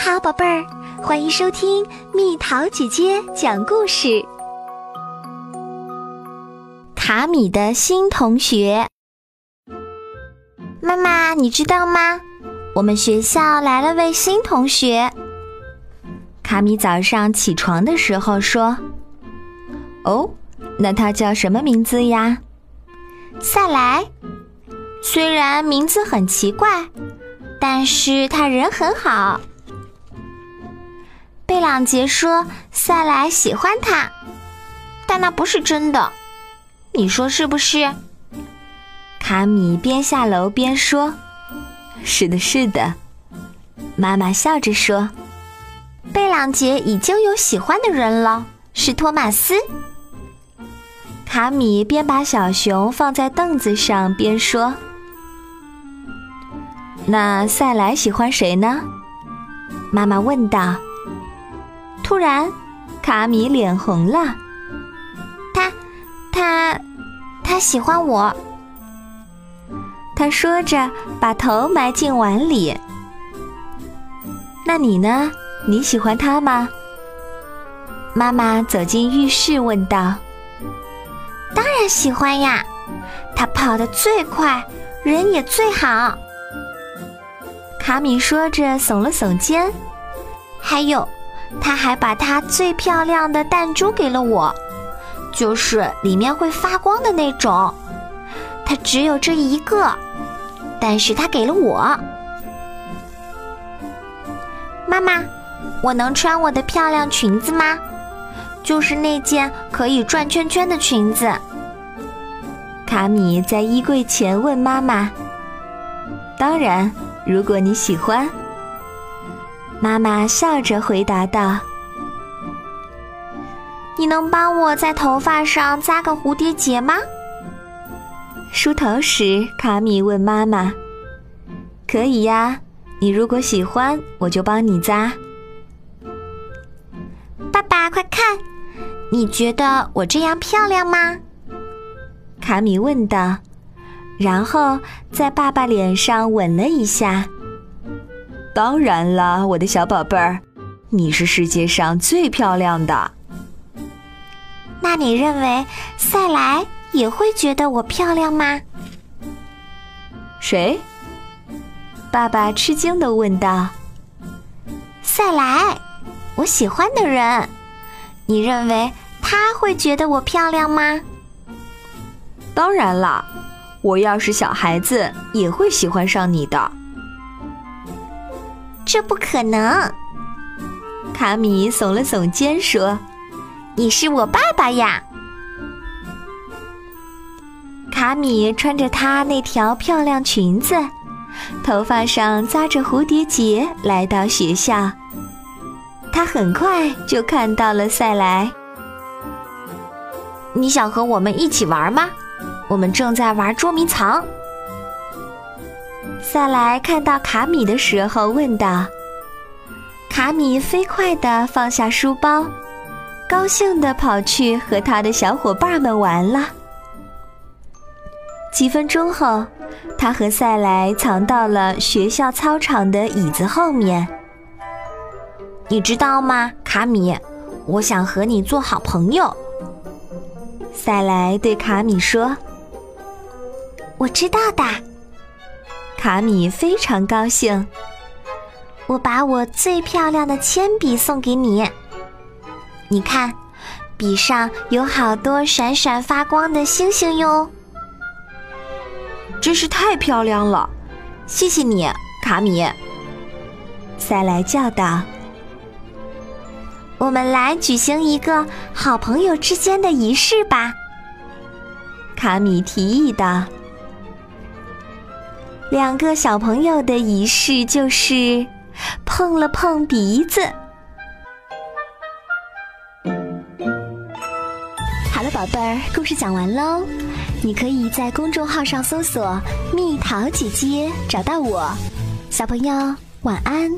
好，宝贝儿，欢迎收听蜜桃姐姐讲故事。卡米的新同学，妈妈，你知道吗？我们学校来了位新同学。卡米早上起床的时候说：“哦，那他叫什么名字呀？”赛莱。虽然名字很奇怪，但是他人很好。贝朗杰说：“赛莱喜欢他，但那不是真的，你说是不是？”卡米边下楼边说：“是的，是的。”妈妈笑着说：“贝朗杰已经有喜欢的人了，是托马斯。”卡米边把小熊放在凳子上边说：“那赛莱喜欢谁呢？”妈妈问道。突然，卡米脸红了。他，他，他喜欢我。他说着，把头埋进碗里。那你呢？你喜欢他吗？妈妈走进浴室问道。当然喜欢呀，他跑得最快，人也最好。卡米说着，耸了耸肩。还有。他还把他最漂亮的弹珠给了我，就是里面会发光的那种。他只有这一个，但是他给了我。妈妈，我能穿我的漂亮裙子吗？就是那件可以转圈圈的裙子。卡米在衣柜前问妈妈：“当然，如果你喜欢。”妈妈笑着回答道：“你能帮我在头发上扎个蝴蝶结吗？”梳头时，卡米问妈妈：“可以呀，你如果喜欢，我就帮你扎。”爸爸，快看，你觉得我这样漂亮吗？卡米问道，然后在爸爸脸上吻了一下。当然啦，我的小宝贝儿，你是世界上最漂亮的。那你认为赛莱也会觉得我漂亮吗？谁？爸爸吃惊的问道。赛莱，我喜欢的人，你认为他会觉得我漂亮吗？当然啦，我要是小孩子，也会喜欢上你的。这不可能，卡米耸了耸肩说：“你是我爸爸呀。”卡米穿着她那条漂亮裙子，头发上扎着蝴蝶结，来到学校。他很快就看到了赛莱。你想和我们一起玩吗？我们正在玩捉迷藏。赛莱看到卡米的时候问道：“卡米飞快地放下书包，高兴地跑去和他的小伙伴们玩了。”几分钟后，他和赛莱藏到了学校操场的椅子后面。你知道吗，卡米？我想和你做好朋友。”赛莱对卡米说。“我知道的。”卡米非常高兴。我把我最漂亮的铅笔送给你。你看，笔上有好多闪闪发光的星星哟。真是太漂亮了！谢谢你，卡米。塞莱叫道：“我们来举行一个好朋友之间的仪式吧。”卡米提议道。两个小朋友的仪式就是碰了碰鼻子。好了，宝贝儿，故事讲完喽。你可以在公众号上搜索“蜜桃姐姐”，找到我。小朋友，晚安。